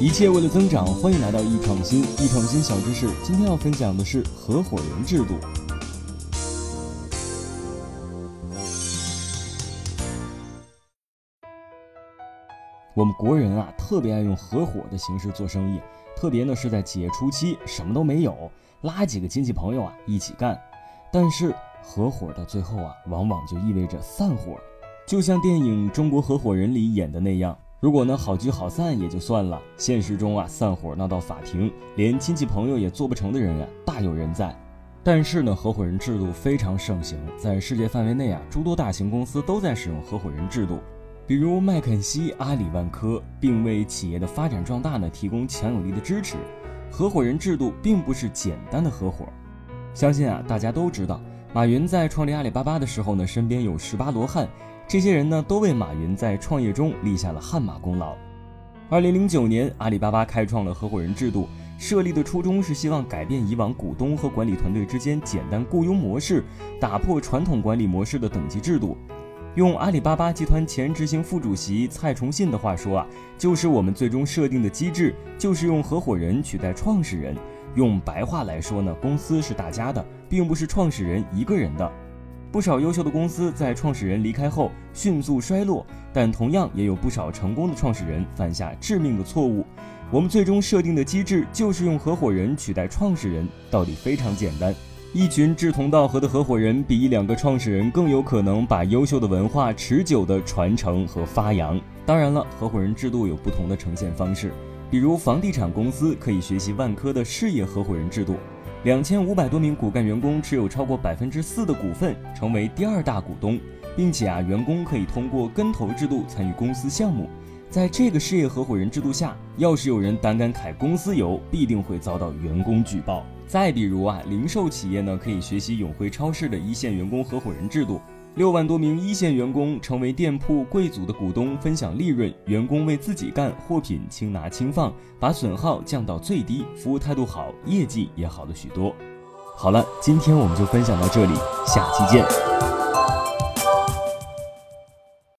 一切为了增长，欢迎来到易创新。易创新小知识，今天要分享的是合伙人制度。我们国人啊，特别爱用合伙的形式做生意，特别呢是在企业初期，什么都没有，拉几个亲戚朋友啊一起干。但是合伙到最后啊，往往就意味着散伙，就像电影《中国合伙人》里演的那样。如果呢好聚好散也就算了，现实中啊散伙闹到法庭，连亲戚朋友也做不成的人啊大有人在。但是呢合伙人制度非常盛行，在世界范围内啊诸多大型公司都在使用合伙人制度，比如麦肯锡、阿里、万科，并为企业的发展壮大呢提供强有力的支持。合伙人制度并不是简单的合伙，相信啊大家都知道，马云在创立阿里巴巴的时候呢身边有十八罗汉。这些人呢，都为马云在创业中立下了汗马功劳。二零零九年，阿里巴巴开创了合伙人制度，设立的初衷是希望改变以往股东和管理团队之间简单雇佣模式，打破传统管理模式的等级制度。用阿里巴巴集团前执行副主席蔡崇信的话说啊，就是我们最终设定的机制，就是用合伙人取代创始人。用白话来说呢，公司是大家的，并不是创始人一个人的。不少优秀的公司在创始人离开后迅速衰落，但同样也有不少成功的创始人犯下致命的错误。我们最终设定的机制就是用合伙人取代创始人，道理非常简单。一群志同道合的合伙人比一两个创始人更有可能把优秀的文化持久地传承和发扬。当然了，合伙人制度有不同的呈现方式，比如房地产公司可以学习万科的事业合伙人制度。两千五百多名骨干员工持有超过百分之四的股份，成为第二大股东，并且啊，员工可以通过跟投制度参与公司项目。在这个事业合伙人制度下，要是有人胆敢揩公司油，必定会遭到员工举报。再比如啊，零售企业呢，可以学习永辉超市的一线员工合伙人制度。六万多名一线员工成为店铺贵族的股东，分享利润，员工为自己干，货品轻拿轻放，把损耗降到最低，服务态度好，业绩也好了许多。好了，今天我们就分享到这里，下期见。